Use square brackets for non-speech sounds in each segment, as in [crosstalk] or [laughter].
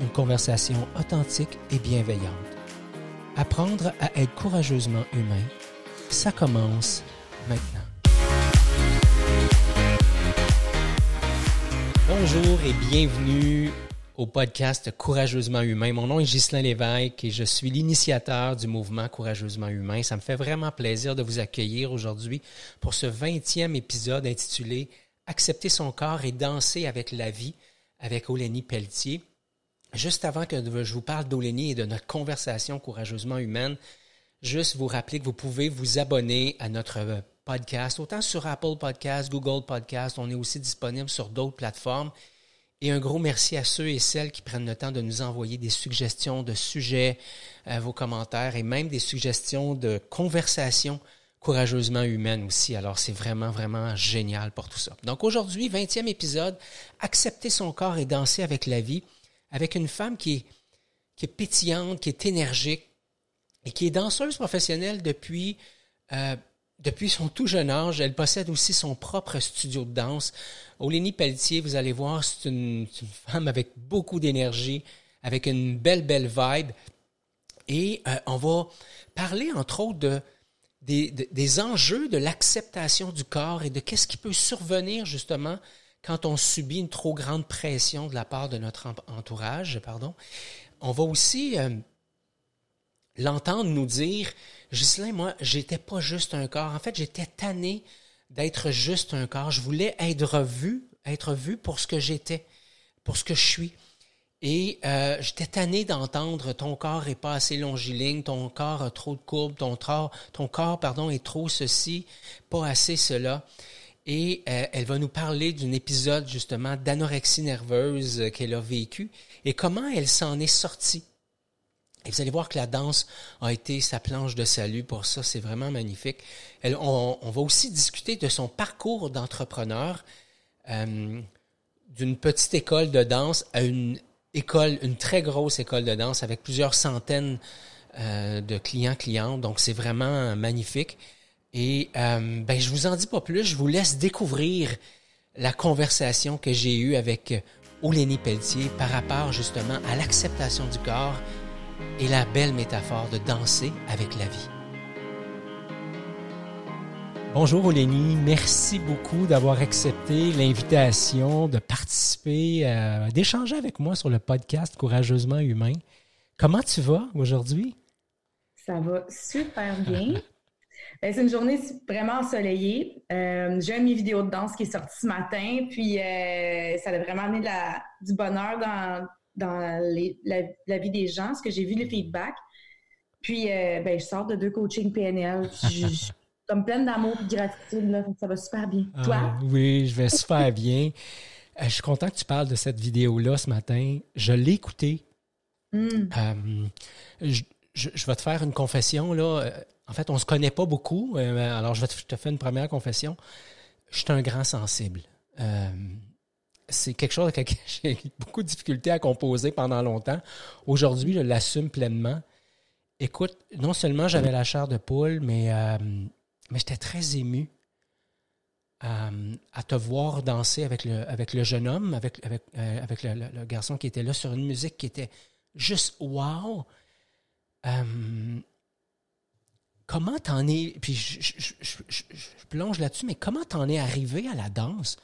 une conversation authentique et bienveillante. Apprendre à être courageusement humain, ça commence maintenant. Bonjour et bienvenue au podcast Courageusement Humain. Mon nom est Ghislain Lévesque et je suis l'initiateur du mouvement Courageusement Humain. Ça me fait vraiment plaisir de vous accueillir aujourd'hui pour ce 20e épisode intitulé Accepter son corps et danser avec la vie avec Olénie Pelletier. Juste avant que je vous parle d'Olénie et de notre conversation courageusement humaine, juste vous rappeler que vous pouvez vous abonner à notre podcast, autant sur Apple Podcast, Google Podcast, on est aussi disponible sur d'autres plateformes. Et un gros merci à ceux et celles qui prennent le temps de nous envoyer des suggestions de sujets, euh, vos commentaires et même des suggestions de conversations courageusement humaines aussi. Alors c'est vraiment, vraiment génial pour tout ça. Donc aujourd'hui, 20e épisode, accepter son corps et danser avec la vie, avec une femme qui est, qui est pétillante, qui est énergique et qui est danseuse professionnelle depuis... Euh, depuis son tout jeune âge, elle possède aussi son propre studio de danse. Olénie Pelletier, vous allez voir, c'est une, femme avec beaucoup d'énergie, avec une belle, belle vibe. Et euh, on va parler, entre autres, de, des, de, des enjeux de l'acceptation du corps et de qu'est-ce qui peut survenir, justement, quand on subit une trop grande pression de la part de notre entourage. Pardon. On va aussi euh, l'entendre nous dire Ghislain, moi, j'étais pas juste un corps. En fait, j'étais tanné d'être juste un corps. Je voulais être vu, être vu pour ce que j'étais, pour ce que je suis. Et euh, j'étais tanné d'entendre ton corps est pas assez longiligne, ton corps a trop de courbes, ton, ton corps pardon, est trop ceci, pas assez cela. Et euh, elle va nous parler d'un épisode justement d'anorexie nerveuse qu'elle a vécu et comment elle s'en est sortie. Et vous allez voir que la danse a été sa planche de salut pour ça. C'est vraiment magnifique. Elle, on, va aussi discuter de son parcours d'entrepreneur, euh, d'une petite école de danse à une école, une très grosse école de danse avec plusieurs centaines euh, de clients, clientes. Donc, c'est vraiment magnifique. Et euh, ben, je vous en dis pas plus. Je vous laisse découvrir la conversation que j'ai eue avec Olénie Pelletier par rapport justement à l'acceptation du corps et la belle métaphore de danser avec la vie. Bonjour Olénie, merci beaucoup d'avoir accepté l'invitation de participer, euh, d'échanger avec moi sur le podcast Courageusement Humain. Comment tu vas aujourd'hui? Ça va super bien. [laughs] Ben, c'est une journée vraiment ensoleillée. Euh, j'ai mes vidéos de danse qui est sorti ce matin, puis euh, ça a vraiment amené de la, du bonheur dans, dans les, la, la, vie des gens, ce que j'ai vu les feedbacks. Puis, euh, ben, je sors de deux coachings PNL. Je, [laughs] suis comme pleine d'amour et de gratitude. Là, ça va super bien. Ah, Toi? Oui, je vais super bien. Euh, je suis content que tu parles de cette vidéo-là ce matin. Je l'ai écoutée. Mm. Je, je, je, vais te faire une confession. là. En fait, on se connaît pas beaucoup. alors, je vais te, faire une première confession. Je suis un grand sensible. Euh, c'est quelque chose avec lequel [laughs] j'ai beaucoup de difficultés à composer pendant longtemps. Aujourd'hui, je l'assume pleinement. Écoute, non seulement j'avais la chair de poule, mais, euh, mais j'étais très ému euh, à te voir danser avec le, avec le jeune homme, avec, avec, euh, avec le, garçon qui était là sur une musique qui était juste wow. Comment t'en es. Puis je, je, je, je plonge là-dessus, mais comment t'en es arrivé à la danse?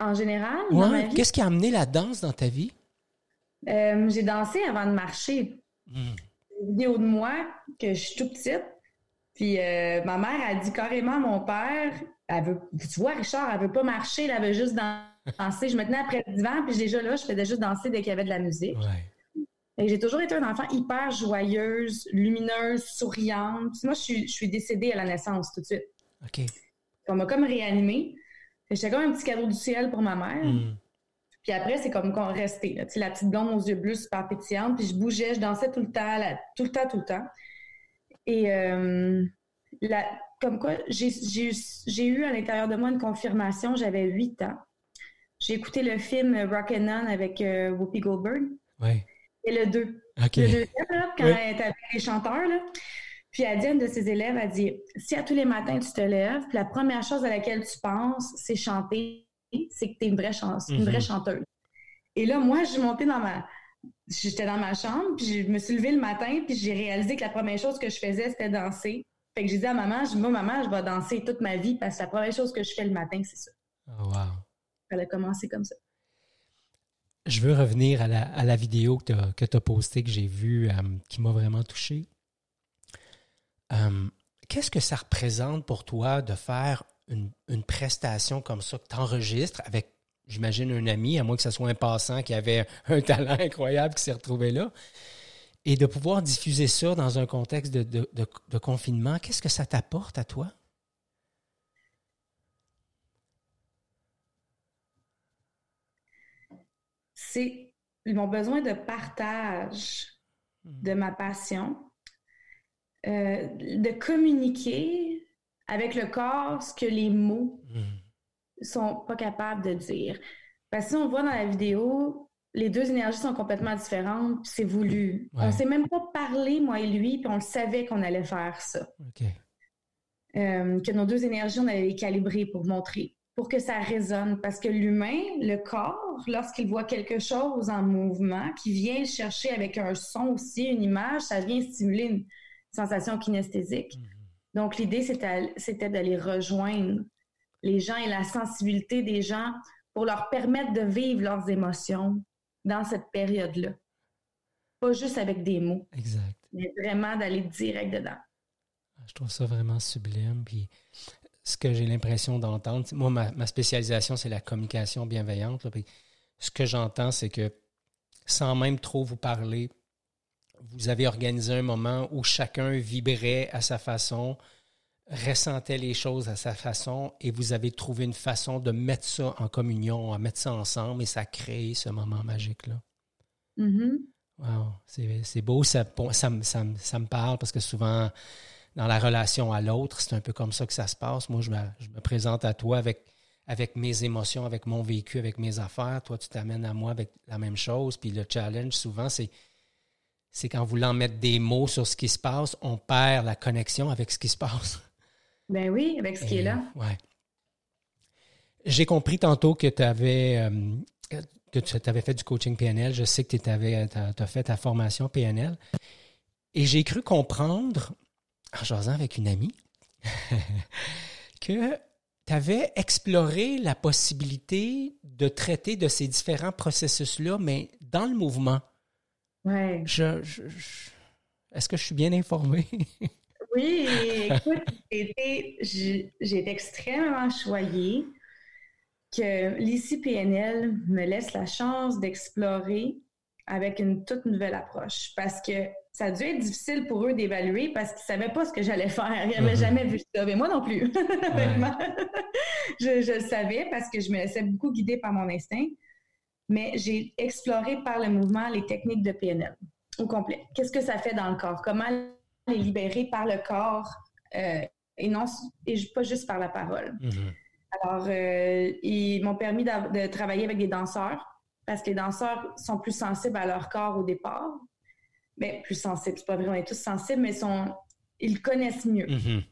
En général, ouais. Qu'est-ce qui a amené la danse dans ta vie? Euh, j'ai dansé avant de marcher. Mm. Une vidéo de moi que je suis tout petite. Puis euh, ma mère a dit carrément à mon père, elle veut, tu vois, Richard, elle veut pas marcher, elle veut juste danser. Je me tenais après le divan, puis déjà là, je faisais juste danser dès qu'il y avait de la musique. Ouais. J'ai toujours été un enfant hyper joyeuse, lumineuse, souriante. Moi, je suis, je suis décédée à la naissance tout de suite. OK. On m'a comme réanimée. J'étais comme un petit cadeau du ciel pour ma mère. Mm. Puis après, c'est comme qu'on restait. Là. la petite blonde aux yeux bleus super pétillante. Puis je bougeais, je dansais tout le temps, tout le temps, tout le temps. Et euh, comme quoi, j'ai eu à l'intérieur de moi une confirmation. J'avais huit ans. J'ai écouté le film Rock'n'On avec euh, Whoopi Goldberg. Oui. Le 2. Le deuxième, là, quand elle était avec les chanteurs. Là. Puis elle dit à une de ses élèves, elle dit Si à tous les matins tu te lèves, puis la première chose à laquelle tu penses, c'est chanter, c'est que tu es une vraie, une vraie mhm. chanteuse. Et là, moi, je suis montée dans ma. J'étais dans ma chambre, puis je me suis levée le matin, puis j'ai réalisé que la première chose que je faisais, c'était danser. Fait que j'ai dit à maman, je dis, moi, maman, je vais danser toute ma vie parce que la première chose que je fais le matin, c'est ça. Oh, wow. Elle a commencé comme ça. Je veux revenir à la, vidéo que tu as, postée, que j'ai vue, euh, qui m'a vraiment touché. Euh, qu'est-ce que ça représente pour toi de faire une, prestation comme ça, que tu enregistres avec, j'imagine, un ami, à moins que ce soit un passant qui avait [laughs] un talent incroyable qui s'est retrouvé là, et de pouvoir diffuser ça dans un contexte de, confinement, qu'est-ce que ça t'apporte à toi? C'est mon besoin de partage de ma passion, euh, de communiquer avec le corps ce que les mots ne sont pas capables de dire. Parce que si on voit dans la vidéo, les deux énergies sont complètement différentes, c'est voulu. On ne s'est même pas parlé, moi et lui, puis on le savait qu'on allait faire ça. Euh, que nos deux énergies, on allait les calibrer pour montrer, pour que ça résonne. Parce que l'humain, le corps, lorsqu'il voit quelque chose en mouvement, qui vient chercher avec un son aussi, une image, ça vient stimuler une sensation kinesthésique. Mhm. Donc, l'idée, c'était d'aller rejoindre les gens et la sensibilité des gens pour leur permettre de vivre leurs émotions dans cette période-là. Pas juste avec des mots. Exact. Mais vraiment d'aller direct dedans. Je trouve ça vraiment sublime. Puis ce que j'ai l'impression d'entendre, moi, ma, spécialisation, c'est la communication bienveillante. Ce que j'entends, c'est que sans même trop vous parler, vous avez organisé un moment où chacun vibrait à sa façon, ressentait les choses à sa façon et vous avez trouvé une façon de mettre ça en communion, à mettre ça ensemble et ça crée ce moment magique-là. Mm-hmm. Wow, c'est beau, ça, ça, me parle parce que souvent, dans la relation à l'autre, c'est un peu comme ça que ça se passe. Moi, je me, présente à toi avec, avec mes émotions, avec mon vécu, avec mes affaires. Toi, tu t'amènes à moi avec la même chose. Puis le challenge, souvent, c'est c'est qu'en voulant mettre des mots sur ce qui se passe, on perd la connexion avec ce qui se passe. Ben oui, avec ce qui est là. Ouais. J'ai compris tantôt que tu avais euh, que tu avais fait du coaching PNL. Je sais que tu as, fait ta formation PNL. Et j'ai cru comprendre, en jasant avec une amie, [laughs] que tu avais exploré la possibilité de traiter de ces différents processus-là, mais dans le mouvement. Ouais. je, Est-ce que je suis bien informé? [laughs] Oui, écoute, j'ai été extrêmement choyée que l'ICPNL me laisse la chance d'explorer avec une toute nouvelle approche parce que ça a dû être difficile pour eux d'évaluer parce qu'ils ne savaient pas ce que j'allais faire. Ils n'avaient mhm. jamais vu ça. Mais moi non plus. [laughs] je, je, le savais parce que je me laissais beaucoup guider par mon instinct. Mais j'ai exploré par le mouvement les techniques de PNL au complet. Qu'est-ce que ça fait dans le corps? Comment les libérer par le corps euh, et non et pas juste par la parole? Mm-hmm. Alors, euh, ils m'ont permis de, travailler avec des danseurs parce que les danseurs sont plus sensibles à leur corps au départ. Mais plus sensibles, c'est pas vrai, on est tous sensibles, mais sont, ils connaissent mieux. Mm-hmm.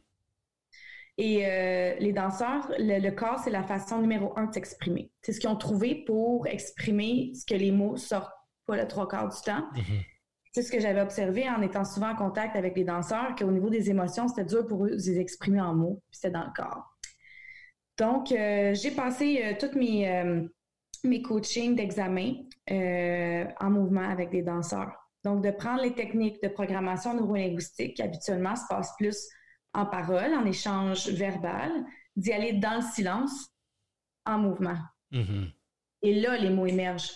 Et euh, les danseurs, le, corps, c'est la façon numéro un de s'exprimer. C'est ce qu'ils ont trouvé pour exprimer ce que les mots sortent pas le trois quarts du temps. Mm-hmm c'est ce que j'avais observé en étant souvent en contact avec les danseurs, qu'au niveau des émotions, c'était dur pour eux de les exprimer en mots, puis c'était dans le corps. Donc, euh, j'ai passé euh, toutes mes, mes coachings d'examen en mouvement avec des danseurs. Donc, de prendre les techniques de programmation neurolinguistique qui habituellement se passent plus en parole, en échange verbal, d'y aller dans le silence en mouvement. Mm-hmm. Et là, les mots émergent.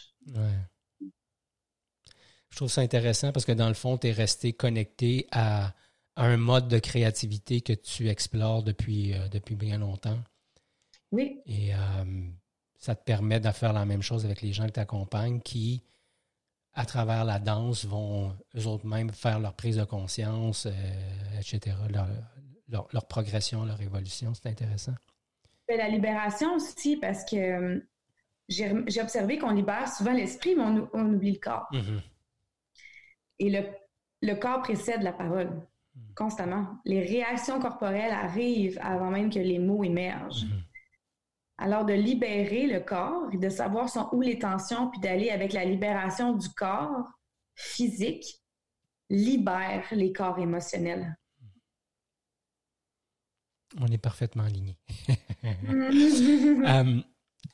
Je trouve ça intéressant parce que dans le fond, tu es resté connecté à, un mode de créativité que tu explores depuis, euh, depuis bien longtemps. Oui. Et euh, ça te permet de faire la même chose avec les gens qui t'accompagnent qui, à travers la danse, vont eux autres mêmes faire leur prise de conscience, euh, etc., leur, progression, leur évolution. C'est intéressant. La libération aussi, parce que euh, j'ai observé qu'on libère souvent l'esprit, mais on, oublie le corps. Mm-hmm. Et le, le, corps précède la parole mm. constamment. Les réactions corporelles arrivent avant même que les mots émergent. Mm-hmm. Alors, de libérer le corps et de savoir sont où les tensions, puis d'aller avec la libération du corps physique, libère les corps émotionnels. On est parfaitement alignés. [laughs] Euh,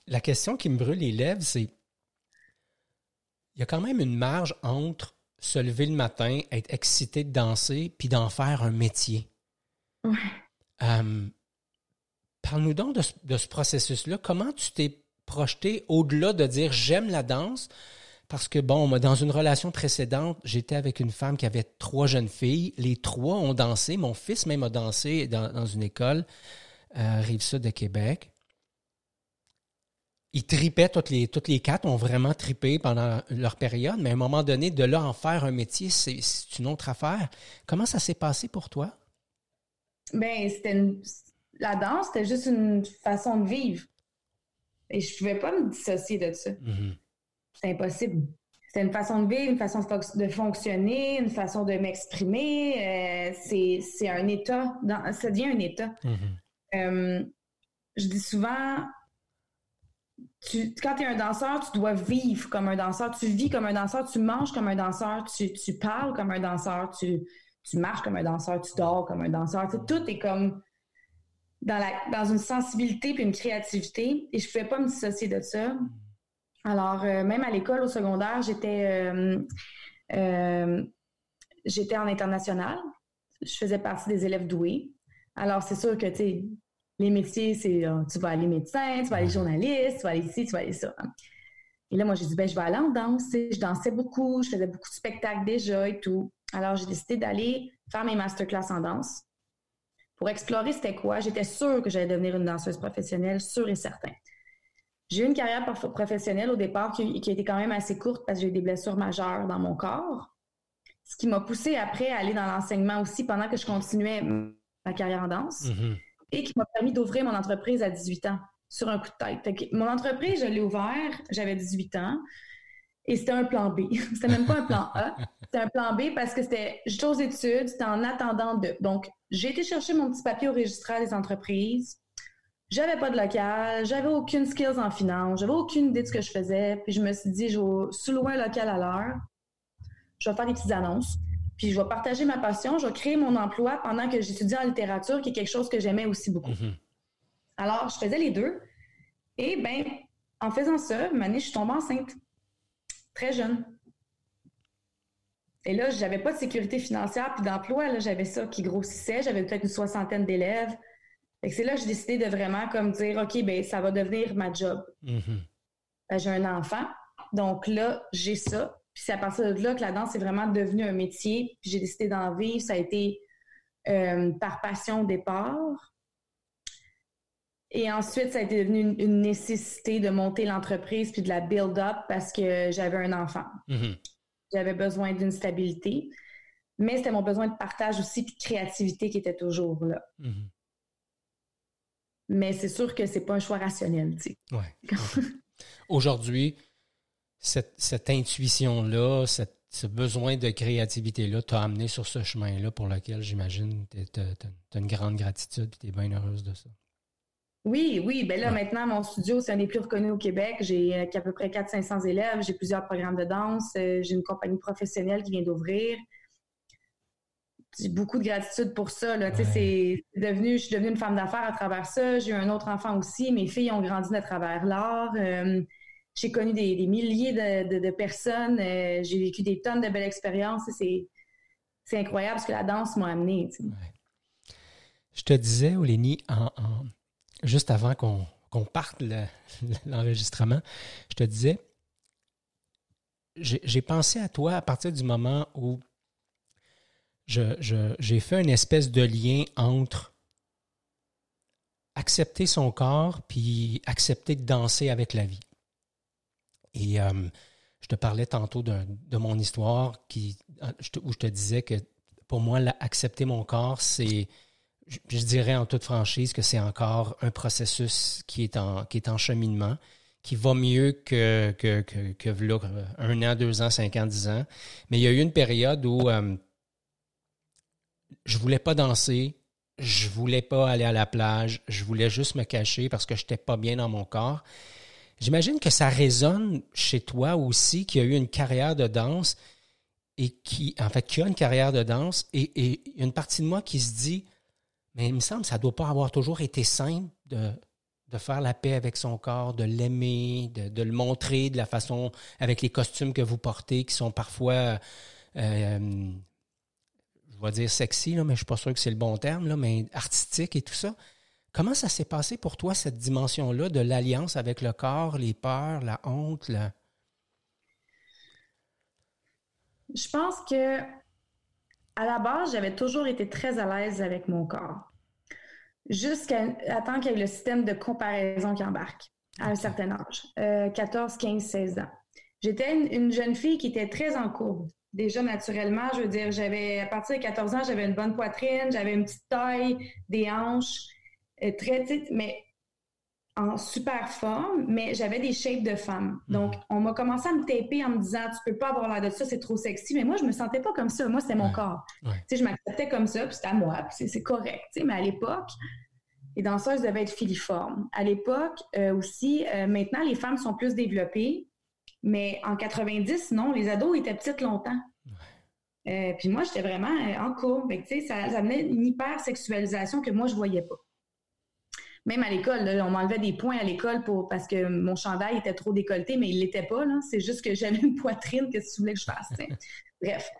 la question qui me brûle les lèvres, c'est il y a quand même une marge entre se lever le matin, être excité de danser, puis d'en faire un métier. Ouais. Euh, Parle-nous donc de ce, processus-là. Comment tu t'es projeté au-delà de dire j'aime la danse? Parce que, bon, dans une relation précédente, j'étais avec une femme qui avait trois jeunes filles. Les trois ont dansé. Mon fils même a dansé dans, une école, euh, Rive-Sud de Québec. Ils tripaient, toutes les, quatre ont vraiment tripé pendant leur période, mais à un moment donné, de là en faire un métier, c'est une autre affaire. Comment ça s'est passé pour toi? Ben, c'était une, la danse, c'était juste une façon de vivre. Et je pouvais pas me dissocier de ça. Mm-hmm. C'est impossible. C'est une façon de vivre, une façon de, fonctionner, une façon de m'exprimer. Euh, c'est un état. ça devient un état. Mm-hmm. Euh, je dis souvent, tu, quand tu es un danseur, tu dois vivre comme un danseur. Tu vis comme un danseur, tu manges comme un danseur, tu, tu parles comme un danseur, tu, tu marches comme un danseur, tu dors comme un danseur. tout est comme dans, une sensibilité puis une créativité et je pouvais pas me dissocier de ça. Alors, euh, même à l'école, au secondaire, j'étais euh, euh, j'étais en international. Je faisais partie des élèves doués. Alors, c'est sûr que, tu sais, les métiers, c'est tu vas aller médecin, tu vas aller journaliste, tu vas aller ici, tu vas aller ça. Et là, moi, j'ai dit, ben, je vais aller en danse. Je dansais beaucoup, je faisais beaucoup de spectacles déjà et tout. Alors, j'ai décidé d'aller faire mes masterclass en danse pour explorer c'était quoi. J'étais sûre que j'allais devenir une danseuse professionnelle, sûre et certain. J'ai eu une carrière professionnelle au départ qui, qui a été quand même assez courte parce que j'ai eu des blessures majeures dans mon corps. Ce qui m'a poussé après à aller dans l'enseignement aussi pendant que je continuais ma carrière en danse mm-hmm. et qui m'a permis d'ouvrir mon entreprise à 18 ans sur un coup de tête. Mon entreprise, je l'ai ouvert, j'avais 18 ans et c'était un plan B. [laughs] c'était même pas un plan A. C'était un plan B parce que c'était, j'étais aux études, c'était en attendant de. Donc, j'ai été chercher mon petit papier au registraire des entreprises. J'avais pas de local, j'avais aucune skills en finance, j'avais aucune idée de ce que je faisais. Puis je me suis dit, je vais sous-louer un local à l'heure. Je vais faire des petites annonces. Puis je vais partager ma passion, je vais créer mon emploi pendant que j'étudie en littérature, qui est quelque chose que j'aimais aussi beaucoup. Mm-hmm. Alors, je faisais les deux. Et ben, en faisant ça, une année, je suis tombée enceinte. Très jeune. Et là, j'avais pas de sécurité financière puis d'emploi. Là, j'avais ça qui grossissait. J'avais peut-être une soixantaine d'élèves. Et c'est là que j'ai décidé de vraiment comme dire, OK, ben ça va devenir ma job. Mm-hmm. Ben, j'ai un enfant. Donc là, j'ai ça. Puis c'est à partir de là que la danse est vraiment devenue un métier. Puis j'ai décidé d'en vivre. Ça a été euh, par passion au départ. Et ensuite, ça a été devenu une, nécessité de monter l'entreprise puis de la build up parce que j'avais un enfant. Mm-hmm. J'avais besoin d'une stabilité. Mais c'était mon besoin de partage aussi de créativité qui était toujours là. Mhm. Mais c'est sûr que c'est pas un choix rationnel, tu sais. [laughs] Aujourd'hui, cette, intuition-là, ce besoin de créativité-là t'a amené sur ce chemin-là pour lequel, j'imagine, tu as, une grande gratitude et tu es bien heureuse de ça. Oui, oui. Ben là, maintenant, mon studio, c'est un des plus reconnus au Québec. J'ai euh, à peu près 400-500 élèves. J'ai plusieurs programmes de danse. Euh, j'ai une compagnie professionnelle qui vient d'ouvrir. J'ai beaucoup de gratitude pour ça. Là. C'est devenu, je suis devenue une femme d'affaires à travers ça. J'ai eu un autre enfant aussi. Mes filles ont grandi à travers l'art. Euh, j'ai connu des, milliers de, personnes. j'ai vécu des tonnes de belles expériences. C'est incroyable ce que la danse m'a amené. Je te disais, Olénie, en juste avant qu'on parte l'enregistrement, je te disais, j'ai pensé à toi à partir du moment où j'ai fait une espèce de lien entre accepter son corps, puis accepter de danser avec la vie. Et euh, je te parlais tantôt de, mon histoire qui, où je te disais que pour moi, accepter mon corps, c'est, je, dirais en toute franchise que c'est encore un processus qui est en, qui est en cheminement, qui va mieux que, que, que, que un an, deux ans, cinq ans, dix ans. Mais il y a eu une période où euh, je voulais pas danser, je voulais pas aller à la plage, je voulais juste me cacher parce que je n'étais pas bien dans mon corps. J'imagine que ça résonne chez toi aussi, qui a eu une carrière de danse et qui, en fait, qui a une carrière de danse et, et une partie de moi qui se dit, mais il me semble que ça ne doit pas avoir toujours été simple de, de faire la paix avec son corps, de l'aimer, de, le montrer de la façon, avec les costumes que vous portez, qui sont parfois euh, je vais dire sexy, là, mais je ne suis pas sûr que c'est le bon terme, là, mais artistique et tout ça. Comment ça s'est passé pour toi, cette dimension-là de l'alliance avec le corps, les peurs, la honte? Je pense que à la base, j'avais toujours été très à l'aise avec mon corps. Jusqu'à temps qu'il y ait le système de comparaison qui embarque à un certain âge, 14, 15, 16 ans. J'étais une, jeune fille qui était très en courbe déjà naturellement. Je veux dire, j'avais à partir de 14 ans, j'avais une bonne poitrine, j'avais une petite taille, des hanches, euh, très petites, mais en super forme, mais j'avais des shapes de femme. Mhm. Donc, on m'a commencé à me taper en me disant, tu peux pas avoir l'air de ça, c'est trop sexy. Mais moi, je me sentais pas comme ça. Moi, c'était mon corps. Tu sais, je m'acceptais comme ça, puis c'était à moi, puis c'est correct. Tu sais, mais à l'époque, les danseuses devaient être filiformes. À l'époque euh, aussi, euh, maintenant, les femmes sont plus développées. Mais en 90, non, les ados étaient petites longtemps. Euh, puis moi, j'étais vraiment en courbe. ça, ça amenait une hyper-sexualisation que moi, je voyais pas. Même à l'école, on m'enlevait des points à l'école pour parce que mon chandail était trop décolleté, mais il l'était pas. C'est juste que j'avais une poitrine, qu'est-ce que tu voulais que je fasse? [laughs] Bref.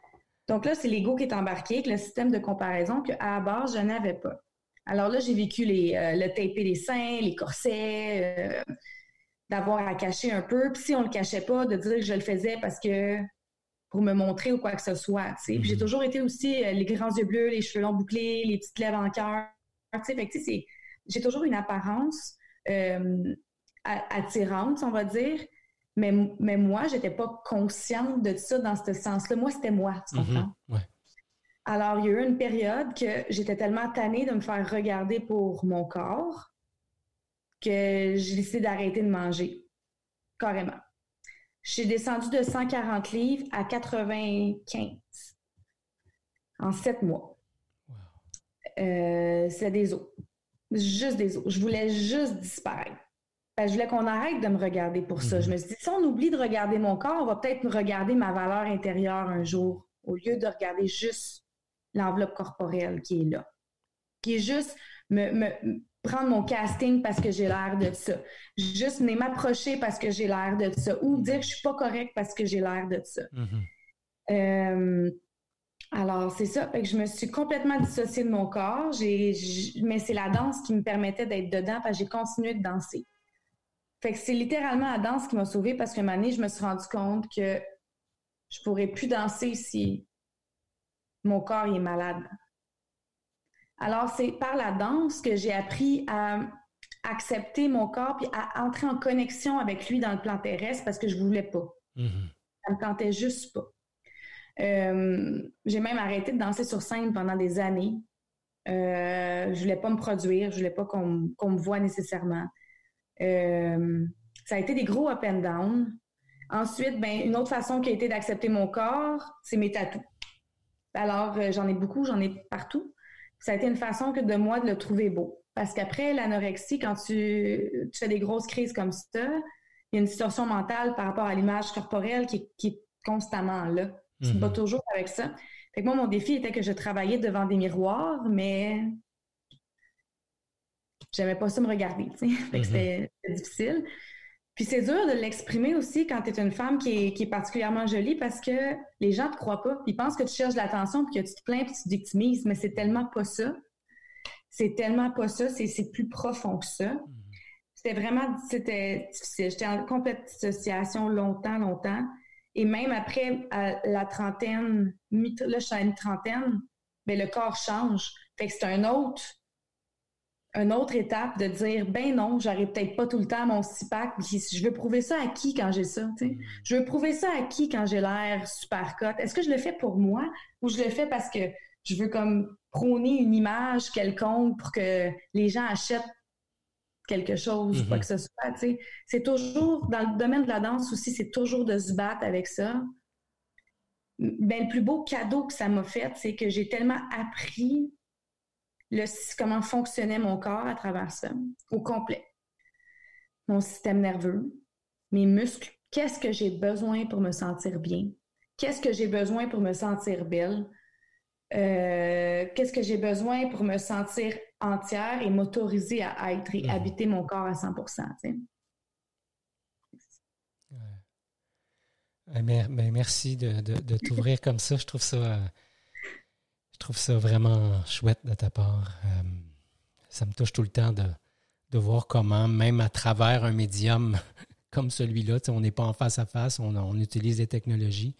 Donc là, c'est l'ego qui est embarqué avec le système de comparaison qu'à la base, je n'avais pas. Alors là, j'ai vécu les, euh, le taper des seins, les corsets, d'avoir à cacher un peu. Puis si on le cachait pas, de dire que je le faisais parce que pour me montrer ou quoi que ce soit. Puis j'ai mhm. toujours été aussi euh, les grands yeux bleus, les cheveux longs bouclés, les petites lèvres en cœur. J'ai toujours une apparence euh, attirante, on va dire. Mais, mais moi, j'étais pas consciente de ça dans ce sens-là. Moi, c'était moi, tu mhm. comprends? Alors, il y a eu une période que j'étais tellement tannée de me faire regarder pour mon corps que j'ai décidé d'arrêter de manger. Carrément. J'ai descendu de 140 livres à 95 en sept mois. Euh, c'est des os. Juste des os. Je voulais juste disparaître. je voulais qu'on arrête de me regarder pour ça. Je mhm. me suis dit, si on oublie de regarder mon corps, on va peut-être me regarder ma valeur intérieure un jour, au lieu de regarder juste l'enveloppe corporelle qui est là. Qui est juste me, me, prendre mon casting parce que j'ai l'air de ça. Juste venir m'approcher parce que j'ai l'air de ça. Ou dire que je suis pas correcte parce que j'ai l'air de ça. Mm-hmm. Euh, alors, c'est ça. que je me suis complètement dissociée de mon corps. mais c'est la danse qui me permettait d'être dedans parce que j'ai continué de danser. Fait que c'est littéralement la danse qui m'a sauvée parce qu'à un moment donné, je me suis rendu compte que je pourrais plus danser si mon corps est malade. Alors, c'est par la danse que j'ai appris à accepter mon corps puis à entrer en connexion avec lui dans le plan terrestre parce que je voulais pas. Mm-hmm. Ça me tentait juste pas. Euh, j'ai même arrêté de danser sur scène pendant des années. Euh, je voulais pas me produire, je voulais pas qu'on me voit nécessairement. Euh, ça a été des gros up and down. Ensuite, ben, une autre façon qui a été d'accepter mon corps, c'est mes tatous. Alors, euh, j'en ai beaucoup, j'en ai partout ça a été une façon que de moi de le trouver beau. Parce qu'après l'anorexie, quand tu, fais des grosses crises comme ça, il y a une distorsion mentale par rapport à l'image corporelle qui, est constamment là. Tu te bats mhm. toujours avec ça. Fait que moi, mon défi était que je travaillais devant des miroirs, mais j'aimais pas ça me regarder. Fait que mhm. c'était difficile. Puis c'est dur de l'exprimer aussi quand tu es une femme qui est, particulièrement jolie parce que les gens te croient pas. Ils pensent que tu cherches l'attention puis que tu te plains puis tu te victimises, mais c'est tellement pas ça. C'est tellement pas ça, c'est plus profond que ça. Mm-hmm. C'était vraiment, c'était difficile. J'étais en complète dissociation longtemps, longtemps. Et même après la trentaine, là je suis à une trentaine, mais le corps change. Fait que c'est un autre une autre étape de dire ben non, j'arrive peut-être pas tout le temps mon six-pack. Je veux prouver ça à qui quand j'ai ça? Mm. Je veux prouver ça à qui quand j'ai l'air super cote? Est-ce que je le fais pour moi ou je le fais parce que je veux comme prôner une image quelconque pour que les gens achètent quelque chose, quoi mm-hmm. que ce soit. C'est toujours, dans le domaine de la danse aussi, c'est toujours de se battre avec ça. Ben, le plus beau cadeau que ça m'a fait, c'est que j'ai tellement appris le, comment fonctionnait mon corps à travers ça, au complet. Mon système nerveux, mes muscles, qu'est-ce que j'ai besoin pour me sentir bien? Qu'est-ce que j'ai besoin pour me sentir belle? Euh, qu'est-ce que j'ai besoin pour me sentir entière et m'autoriser à être et mhm. habiter mon corps à 100% ben, merci de, de t'ouvrir comme ça. Je trouve ça euh, je trouve ça vraiment chouette de ta part. Euh, ça me touche tout le temps de, voir comment, même à travers un médium [laughs] comme celui-là, on n'est pas en face à face, on, utilise des technologies,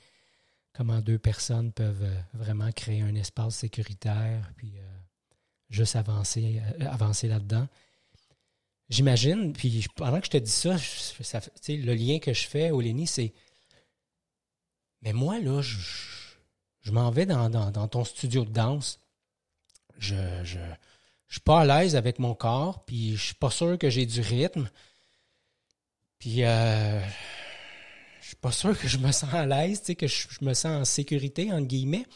comment deux personnes peuvent euh, vraiment créer un espace sécuritaire, puis euh, juste avancer, avancer là-dedans. J'imagine, puis pendant que je te dis ça, le lien que je fais, Olénie, c'est Mais moi, là, je je m'en vais dans, ton studio de danse. Je, je, suis pas à l'aise avec mon corps, puis je suis pas sûr que j'ai du rythme. Puis euh, je suis pas sûr que je me sens à l'aise, que je, me sens en sécurité, entre guillemets.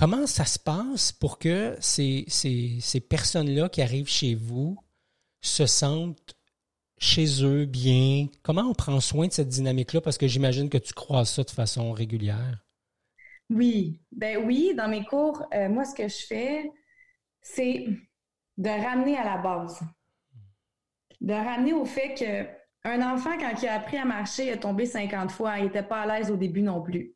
Comment ça se passe pour que ces, personnes-là qui arrivent chez vous se sentent chez eux bien? Comment on prend soin de cette dynamique-là? Parce que j'imagine que tu crois ça de façon régulière. Oui, ben oui, dans mes cours, euh, moi, ce que je fais, c'est de ramener à la base. De ramener au fait que un enfant, quand il a appris à marcher, il a tombé 50 fois. Il n'était pas à l'aise au début non plus.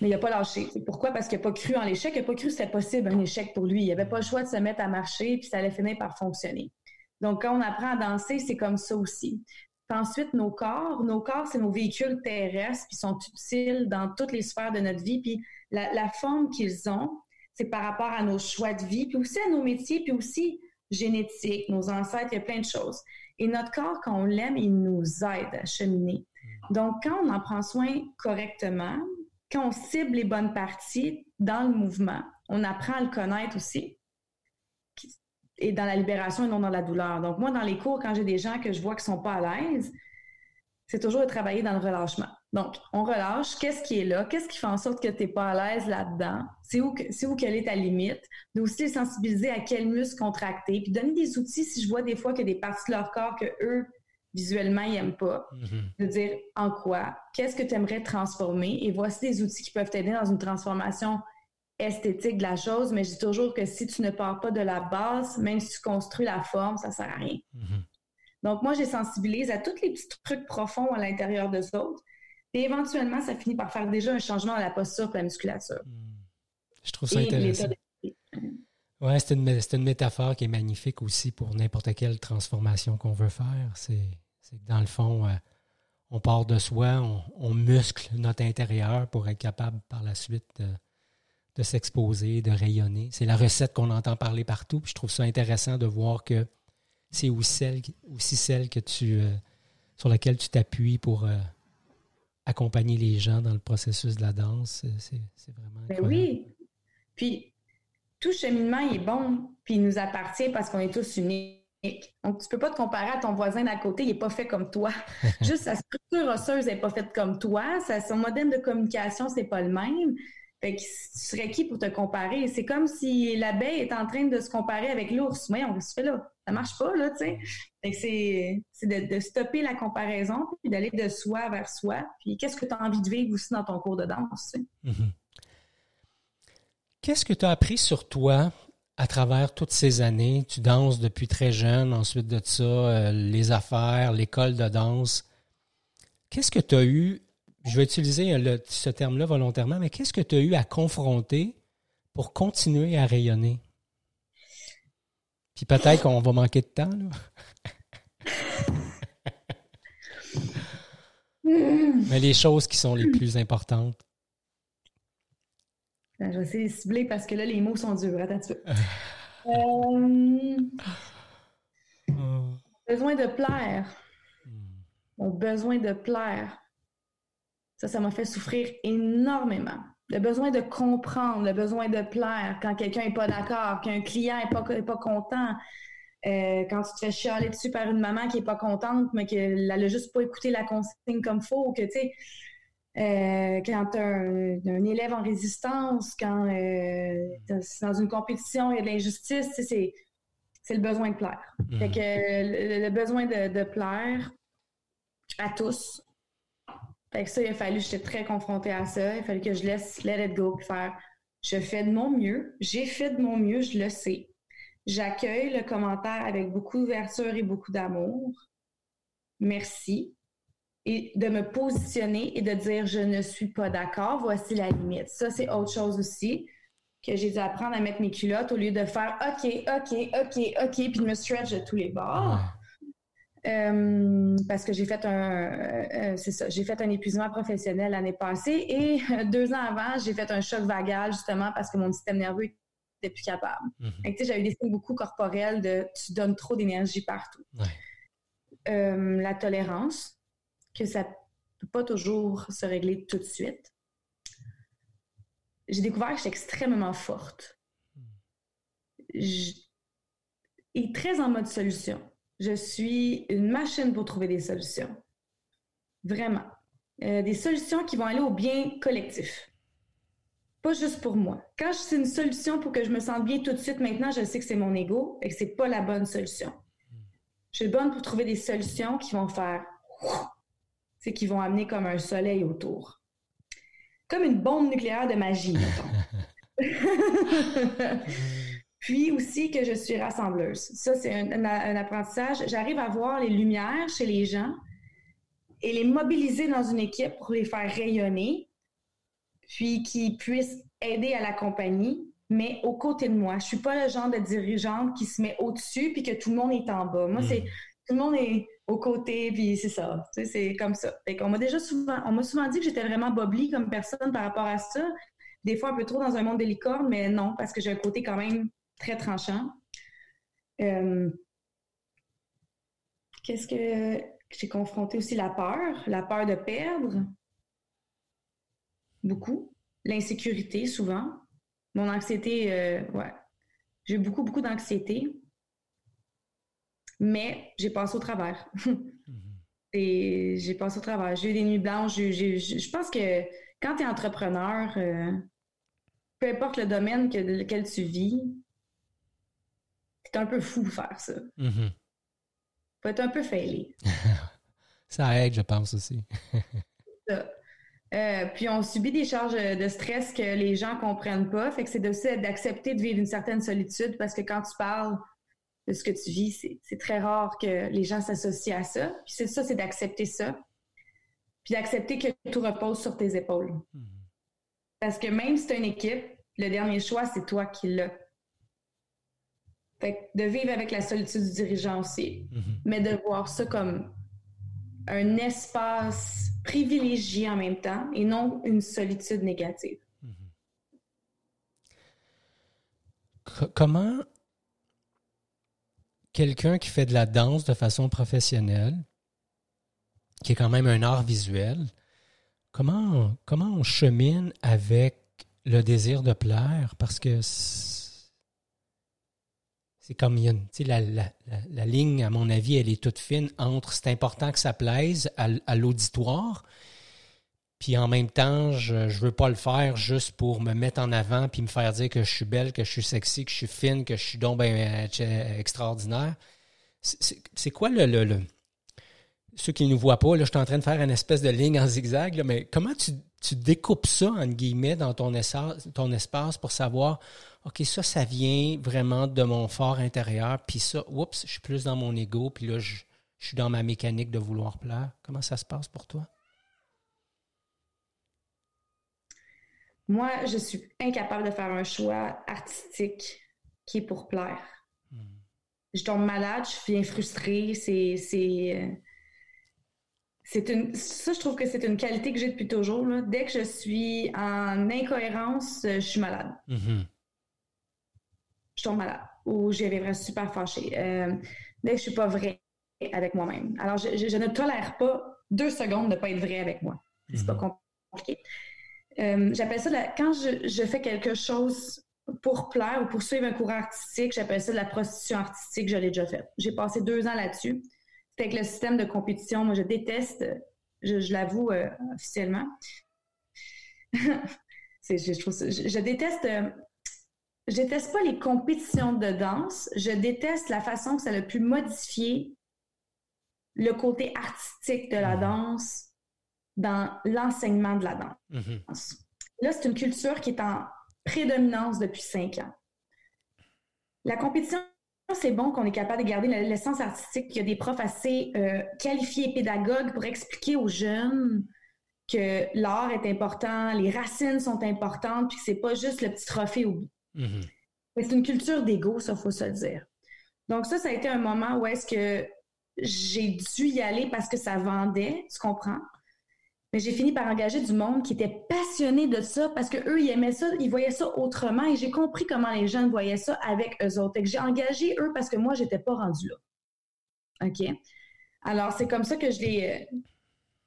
Mais il n'a pas lâché. Pourquoi? Parce qu'il n'a pas cru en l'échec. Il n'a pas cru que c'était possible un échec pour lui. Il n'avait pas le choix de se mettre à marcher, puis ça allait finir par fonctionner. Donc, quand on apprend à danser, c'est comme ça aussi ensuite, nos corps, nos corps, c'est nos véhicules terrestres, qui sont utiles dans toutes les sphères de notre vie. Puis la, forme qu'ils ont, c'est par rapport à nos choix de vie, puis aussi à nos métiers, puis aussi génétique, nos ancêtres, il y a plein de choses. Et notre corps, quand on l'aime, il nous aide à cheminer. Donc, quand on en prend soin correctement, quand on cible les bonnes parties dans le mouvement, on apprend à le connaître aussi et dans la libération et non dans la douleur. Donc, moi, dans les cours, quand j'ai des gens que je vois qui sont pas à l'aise, c'est toujours de travailler dans le relâchement. Donc, on relâche. Qu'est-ce qui est là? Qu'est-ce qui fait en sorte que tu n'es pas à l'aise là-dedans? C'est où, où quelle est ta limite? De aussi sensibiliser à quel muscle contracter. Puis donner des outils si je vois des fois a des parties de leur corps que eux, visuellement, ils n'aiment pas. Mm-hmm. De dire en quoi? Qu'est-ce que tu aimerais transformer? Et voici des outils qui peuvent t'aider dans une transformation esthétique de la chose, mais je dis toujours que si tu ne pars pas de la base, même si tu construis la forme, ça sert à rien. Mhm. Donc, moi, j'ai sensibilise à tous les petits trucs profonds à l'intérieur de autres. Et éventuellement, ça finit par faire déjà un changement dans la posture et la musculature. Mhm. Je trouve ça intéressant. Oui, c'est une, une, métaphore qui est magnifique aussi pour n'importe quelle transformation qu'on veut faire. C'est que dans le fond, euh, on part de soi, on, on, muscle notre intérieur pour être capable par la suite de de s'exposer, de rayonner. C'est la recette qu'on entend parler partout. je trouve ça intéressant de voir que c'est aussi celle, aussi celle que tu, euh, sur laquelle tu t'appuies pour euh, accompagner les gens dans le processus de la danse. C'est, vraiment ben oui. Puis tout cheminement est bon, puis il nous appartient parce qu'on est tous uniques. Donc, tu ne peux pas te comparer à ton voisin d'à côté, il n'est pas fait comme toi. [laughs] Juste sa structure osseuse n'est pas faite comme toi, son modèle de communication, c'est pas le même. Fait que tu serais qui pour te comparer? C'est comme si l'abeille est en train de se comparer avec l'ours. Mais on se fait là? Ça marche pas, là, tu sais. Fait que c'est de, stopper la comparaison puis d'aller de soi vers soi. Puis qu'est-ce que tu as envie de vivre aussi dans ton cours de danse, mm-hmm. Qu'est-ce que tu as appris sur toi à travers toutes ces années? Tu danses depuis très jeune, ensuite de ça, euh, les affaires, l'école de danse. Qu'est-ce que tu as eu? Je vais utiliser ce terme-là volontairement, mais qu'est-ce que tu as eu à confronter pour continuer à rayonner? Puis peut-être qu'on va manquer de temps. [laughs] mais les choses qui sont les plus importantes. Ben, je vais essayer de cibler parce que là, les mots sont durs. Attends [laughs] Euh, besoin de plaire. Mon besoin de plaire. Ça, ça m'a fait souffrir énormément. Le besoin de comprendre, le besoin de plaire quand quelqu'un n'est pas d'accord, qu'un client n'est pas, pas content, euh, quand tu te fais chialer dessus par une maman qui n'est pas contente, mais qu'elle n'a juste pas écouté la consigne comme faut, que tu sais, euh, quand tu as un, élève en résistance, quand euh, dans une compétition, il y a de l'injustice, c'est, c'est le besoin de plaire. Mhm. Fait que le, besoin de, plaire à tous. Fait que ça, il a fallu, j'étais très confrontée à ça. Il a fallu que je laisse let it go, faire je fais de mon mieux, j'ai fait de mon mieux, je le sais. J'accueille le commentaire avec beaucoup d'ouverture et beaucoup d'amour. Merci et de me positionner et de dire je ne suis pas d'accord, voici la limite. Ça, c'est autre chose aussi que j'ai dû apprendre à mettre mes culottes au lieu de faire OK, OK, OK, OK, puis de me stretch de tous les bords. Euh, parce que j'ai fait un euh, euh, c'est ça, j'ai fait un épuisement professionnel l'année passée et [laughs] deux ans avant, j'ai fait un choc vagal justement parce que mon système nerveux était plus capable. Mm-hmm. J'avais des signes beaucoup corporels de tu donnes trop d'énergie partout. la tolérance, que ça peut pas toujours se régler tout de suite. J'ai découvert que j'étais extrêmement forte. Et très en mode solution. Je suis une machine pour trouver des solutions. Vraiment. Euh, des solutions qui vont aller au bien collectif. Pas juste pour moi. Quand c'est une solution pour que je me sente bien tout de suite, maintenant, je sais que c'est mon ego et que c'est pas la bonne solution. Je suis bonne pour trouver des solutions qui vont faire qui vont amener comme un soleil autour. Comme une bombe nucléaire de magie, mettons. [laughs] Puis aussi que je suis rassembleuse. Ça, c'est un, apprentissage. J'arrive à voir les lumières chez les gens et les mobiliser dans une équipe pour les faire rayonner, puis qu'ils puissent aider à la compagnie, mais aux côtés de moi. Je suis pas le genre de dirigeante qui se met au-dessus puis que tout le monde est en bas. Moi, c'est tout le monde est au côté, puis c'est ça. c'est comme ça. on m'a déjà souvent, on m'a souvent dit que j'étais vraiment bobli comme personne par rapport à ça. Des fois un peu trop dans un monde de licorne, mais non, parce que j'ai un côté quand même très tranchant. Euh, qu'est-ce que j'ai confronté aussi? La peur, la peur de perdre. Beaucoup. L'insécurité, souvent. Mon anxiété, euh, ouais. J'ai beaucoup, beaucoup d'anxiété mais j'ai passé au travers. [laughs] Et j'ai passé au travers. J'ai eu des nuits blanches. je pense que quand tu es entrepreneur, euh, peu importe le domaine que, lequel tu vis, c'est un peu fou faire ça. Mm Faut être un peu failé. [laughs] ça aide, je pense aussi. Euh, puis on subit des charges de stress que les gens comprennent pas. Fait que c'est aussi d'accepter de vivre une certaine solitude parce que quand tu parles de ce que tu vis. C'est très rare que les gens s'associent à ça. Puis c'est ça, c'est d'accepter ça. Puis d'accepter que tout repose sur tes épaules. Mm-hmm. Parce que même si tu as une équipe, le dernier choix, c'est toi qui l'as. Fait de vivre avec la solitude du dirigeant aussi, mm-hmm. mais de voir ça comme un espace privilégié en même temps et non une solitude négative. Mm-hmm. Comment quelqu'un qui fait de la danse de façon professionnelle, qui est quand même un art visuel, comment, comment on chemine avec le désir de plaire? Parce que c'est comme, il y a la, ligne, à mon avis, elle est toute fine entre c'est important que ça plaise à l'auditoire, puis en même temps, je ne veux pas le faire juste pour me mettre en avant puis me faire dire que je suis belle, que je suis sexy, que je suis fine, que je suis donc ben extraordinaire. C'est quoi le, le, Ceux qui ne nous voient pas, là, je suis en train de faire une espèce de ligne en zigzag, mais comment tu, tu découpes ça, entre guillemets, dans ton espace, ton espace pour savoir, OK, ça, ça vient vraiment de mon fort intérieur, puis ça, oups, je suis plus dans mon ego, puis là, je, je suis dans ma mécanique de vouloir plaire. Comment ça se passe pour toi? Moi, je suis incapable de faire un choix artistique qui est pour plaire. Hmm. Je tombe malade, je viens frustrée. C'est, c'est, c'est une, ça, je trouve que c'est une qualité que j'ai depuis toujours. Dès que je suis en incohérence, je suis malade. Mm-hmm. Je tombe malade. où j'avais super fâchée. Euh, dès que je suis pas vraie avec moi-même. Alors, je, ne tolère pas deux secondes de pas être vraie avec moi. C'est pas mhm. compliqué. Euh, j'appelle ça, quand je, fais quelque chose pour plaire ou pour suivre un courant artistique, j'appelle ça de la prostitution artistique, je l'ai déjà fait. J'ai passé deux ans là-dessus. C'est avec le système de compétition. Moi, je déteste, je, l'avoue euh, officiellement. [laughs] je, je, déteste euh, je déteste pas les compétitions de danse, je déteste la façon que ça a pu modifier le côté artistique de la mhm. danse dans l'enseignement de la danse. Mhm. Là, c'est une culture qui est en prédominance depuis cinq ans. La compétition, c'est bon qu'on est capable de garder l'essence artistique, qu'il y a des profs assez euh, qualifiés pédagogues pour expliquer aux jeunes que l'art est important, les racines sont importantes, puis que c'est pas juste le petit trophée au bout. Mhm. C'est une culture d'ego, ça, faut se le dire. Donc ça, ça a été un moment où est-ce que j'ai dû y aller parce que ça vendait, tu comprends? Mais j'ai fini par engager du monde qui était passionné de ça parce qu'eux, ils aimaient ça, ils voyaient ça autrement et j'ai compris comment les jeunes voyaient ça avec eux autres. Et que j'ai engagé eux parce que moi, j'étais pas rendue là. OK? Alors, c'est comme ça que je l'ai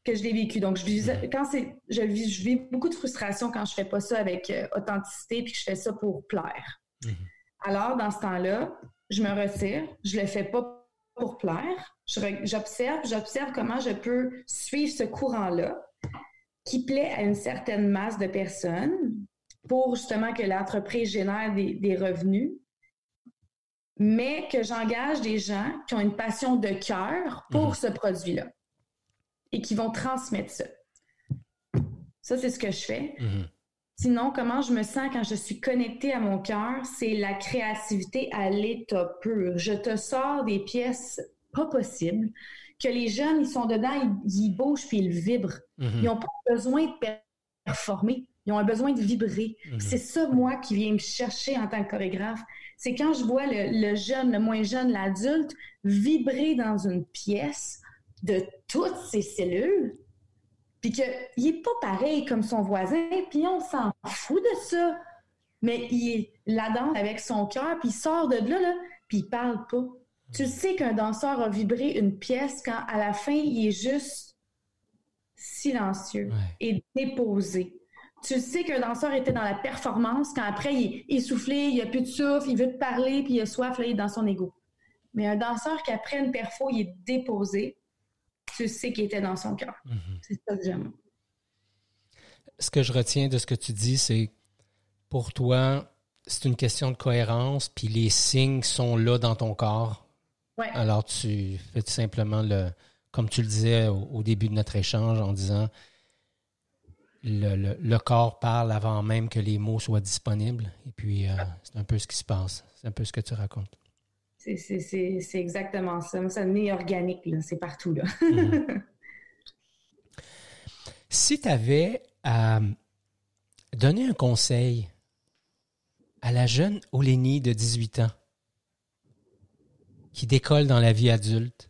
que je l'ai vécu. Donc, je vis, quand c'est, je vis, je vis beaucoup de frustration quand je fais pas ça avec euh, authenticité puis que je fais ça pour plaire. Mhm. Alors, dans ce temps-là, je me retire, je le fais pas pour plaire. J'observe, j'observe comment je peux suivre ce courant-là qui plaît à une certaine masse de personnes pour justement que l'entreprise génère des, revenus, mais que j'engage des gens qui ont une passion de cœur pour mhm. ce produit-là et qui vont transmettre ça. Ça, c'est ce que je fais. Mhm. Sinon, comment je me sens quand je suis connectée à mon cœur, c'est la créativité à l'état pur. Je te sors des pièces pas possibles, que les jeunes, ils sont dedans, ils, bougent puis ils vibrent. Mhm. Ils n'ont pas besoin de performer, ils ont un besoin de vibrer. Mhm. C'est ça, moi, qui vient me chercher en tant que chorégraphe. C'est quand je vois le jeune, le moins jeune, l'adulte vibrer dans une pièce de toutes ses cellules, puis qu'il n'est pas pareil comme son voisin, puis on s'en fout de ça. Mais il la danse avec son cœur, puis il sort de là, là puis il parle pas. Tu sais qu'un danseur a vibré une pièce quand à la fin, il est juste silencieux et déposé. Tu sais qu'un danseur était dans la performance quand après, il est essoufflé, il a plus de souffle, il veut te parler, puis il a soif, là, il est dans son ego. Mais un danseur qui après une perfo, il est déposé, tu sais qu'il était dans son cœur. Mhm. C'est ça que j'aime. Ce que je retiens de ce que tu dis, c'est pour toi, c'est une question de cohérence, puis les signes sont là dans ton corps. Ouais. Alors tu fais tout simplement le, comme tu le disais au, début de notre échange en disant, le, corps parle avant même que les mots soient disponibles. Et puis, euh, c'est un peu ce qui se passe. C'est un peu ce que tu racontes. C'est exactement ça. Ça devient organique, c'est partout. Là. Mhm. Si tu avais à donner un conseil à la jeune Olénie de 18 ans décolle dans la vie adulte,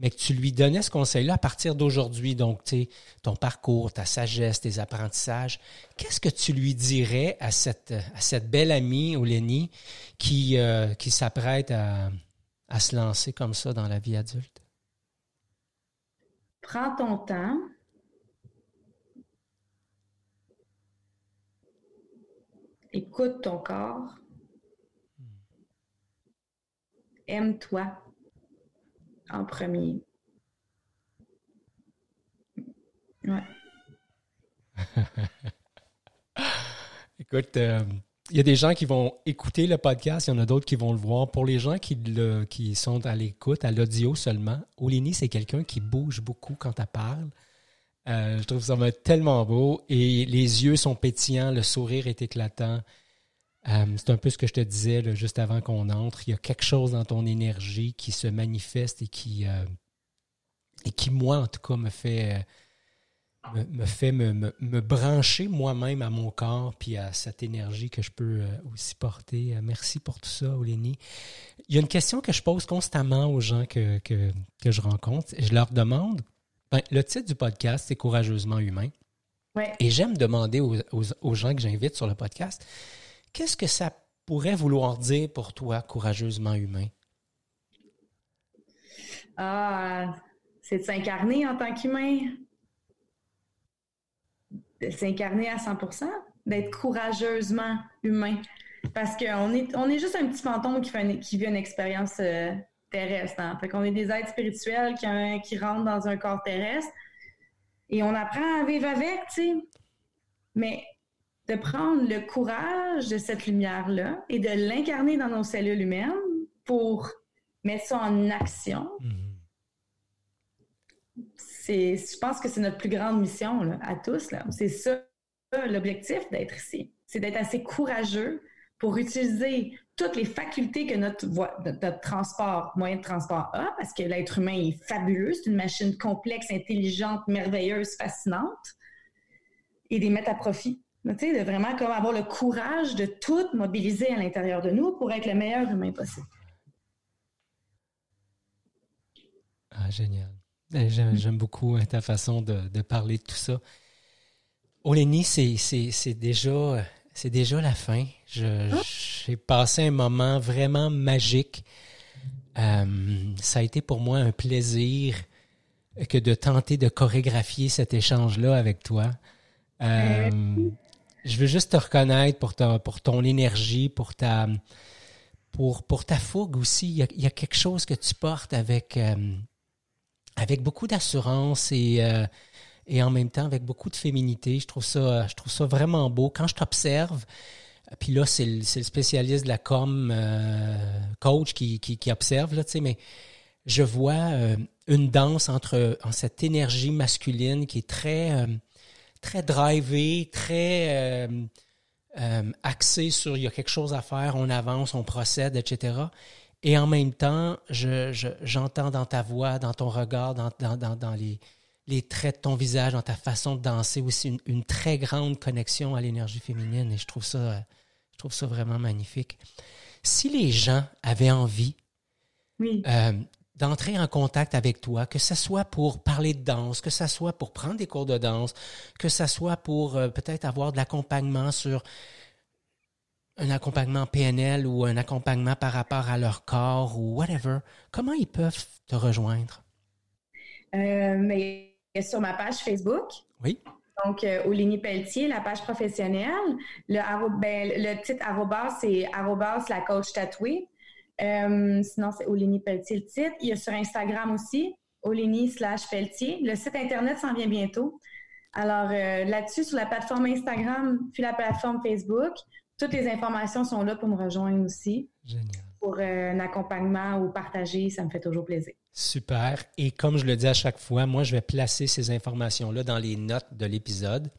mais que tu lui donnais ce conseil-là à partir d'aujourd'hui, donc tu ton parcours, ta sagesse, tes apprentissages, qu'est-ce que tu lui dirais à cette, à cette belle amie, Olénie, qui, euh, qui s'apprête à, à se lancer comme ça dans la vie adulte? Prends ton temps. Écoute ton corps. Aime-toi en premier. [laughs] Écoute, euh, il y a des gens qui vont écouter le podcast, il y en a d'autres qui vont le voir. Pour les gens qui, sont à l'écoute, à l'audio seulement, Olénie, c'est quelqu'un qui bouge beaucoup quand elle parle. Euh, je trouve ça tellement beau et les yeux sont pétillants, le sourire est éclatant. Euh, c'est un peu ce que je te disais juste avant qu'on entre. Il y a quelque chose dans ton énergie qui se manifeste et qui, euh, et qui moi, en tout cas, me fait, euh, me, fait me, brancher moi-même à mon corps puis à cette énergie que je peux aussi porter. merci pour tout ça, Olénie. Il y a une question que je pose constamment aux gens que, que, je rencontre. Je leur demande, ben, le titre du podcast, c'est Courageusement humain. Et j'aime demander aux, aux gens que j'invite sur le podcast, qu'est-ce que ça pourrait vouloir dire pour toi courageusement humain? Ah, c'est de s'incarner en tant qu'humain? De s'incarner à 100% d'être courageusement humain? Parce qu'on est, on est juste un petit fantôme qui, fait qui vit une expérience euh, terrestre. Hein. Fait qu'on est des êtres spirituels qui, qui rentrent dans un corps terrestre et on apprend à vivre avec, tu sais. Mais de prendre le courage de cette lumière-là et de l'incarner dans nos cellules humaines pour mettre ça en action, je pense que c'est notre plus grande mission là, à tous. C'est ça l'objectif d'être ici. C'est d'être assez courageux pour utiliser toutes les facultés que notre, notre transport, moyen de transport a, parce que l'être humain est fabuleux, c'est une machine complexe, intelligente, merveilleuse, fascinante, et les mettre à profit. Tu sais, de vraiment comme avoir le courage de tout mobiliser à l'intérieur de nous pour être le meilleur humain possible. Ah, génial. Eh, j'aime beaucoup hein, ta façon de, parler de tout ça. Olénie, c'est déjà, déjà la fin. Ah. J'ai passé un moment vraiment magique. Euh, ça a été pour moi un plaisir que de tenter de chorégraphier cet échange-là avec toi. Euh, je veux juste te reconnaître pour, ta, pour ton énergie, pour ta, pour, pour ta fougue aussi. Il y, a, quelque chose que tu portes avec, euh, avec beaucoup d'assurance et, euh, et en même temps avec beaucoup de féminité. Je trouve ça, je trouve ça vraiment beau. Quand je t'observe, puis là, c'est le, le, spécialiste de la com euh, coach qui, qui, qui, observe, là, mais je vois une danse entre en cette énergie masculine qui est très très drivé, très euh, euh, axé sur il y a quelque chose à faire, on avance, on procède, etc. Et en même temps, je, j'entends dans ta voix, dans ton regard, dans, dans, dans, les, les, traits de ton visage, dans ta façon de danser aussi une, une très grande connexion à l'énergie féminine et je trouve ça, je trouve ça vraiment magnifique. Si les gens avaient envie oui. euh, d'entrer en contact avec toi, que ce soit pour parler de danse, que ce soit pour prendre des cours de danse, que ce soit pour euh, peut-être avoir de l'accompagnement sur un accompagnement PNL ou un accompagnement par rapport à leur corps ou whatever, comment ils peuvent te rejoindre? Euh, mais sur ma page Facebook. Oui. Donc, euh, Oligny Pelletier, la page professionnelle. Le, ben, le titre arrobas, c'est arrobas la coach tatouée. Euh, sinon, c'est Olénie Pelletier le titre. Il y a sur Instagram aussi, Olénie slash Pelletier. Le site Internet s'en vient bientôt. Alors euh, là-dessus, sur la plateforme Instagram, puis la plateforme Facebook, toutes les informations sont là pour me rejoindre aussi. Génial. Pour euh, un accompagnement ou partager, ça me fait toujours plaisir. Super. Et comme je le dis à chaque fois, moi, je vais placer ces informations-là dans les notes de l'épisode.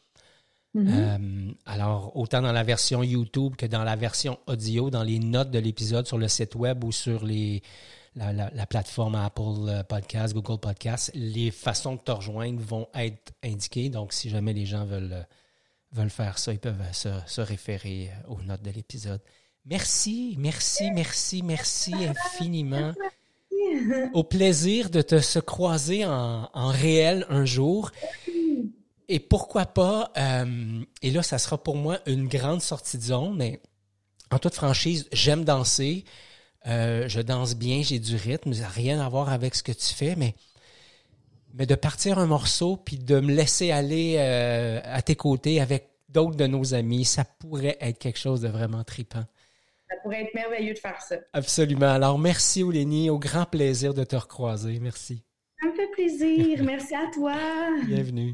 Mm-hmm. Euh, alors, autant dans la version YouTube que dans la version audio, dans les notes de l'épisode sur le site web ou sur les, la, plateforme Apple euh, Podcast, Google Podcast, les façons de te rejoindre vont être indiquées. Donc, si jamais les gens veulent, euh, veulent faire ça, ils peuvent se, référer aux notes de l'épisode. Merci, merci, merci, merci infiniment. Au plaisir de te se croiser en, en réel un jour. Et pourquoi pas, euh, et là, ça sera pour moi une grande sortie de zone, mais en toute franchise, j'aime danser. Euh, je danse bien, j'ai du rythme, ça n'a rien à voir avec ce que tu fais, mais, mais de partir un morceau puis de me laisser aller euh, à tes côtés avec d'autres de nos amis, ça pourrait être quelque chose de vraiment tripant. Ça pourrait être merveilleux de faire ça. Absolument. Alors, merci, Olénie. Au grand plaisir de te recroiser. Merci. Ça me fait plaisir. merci à toi. Bienvenue.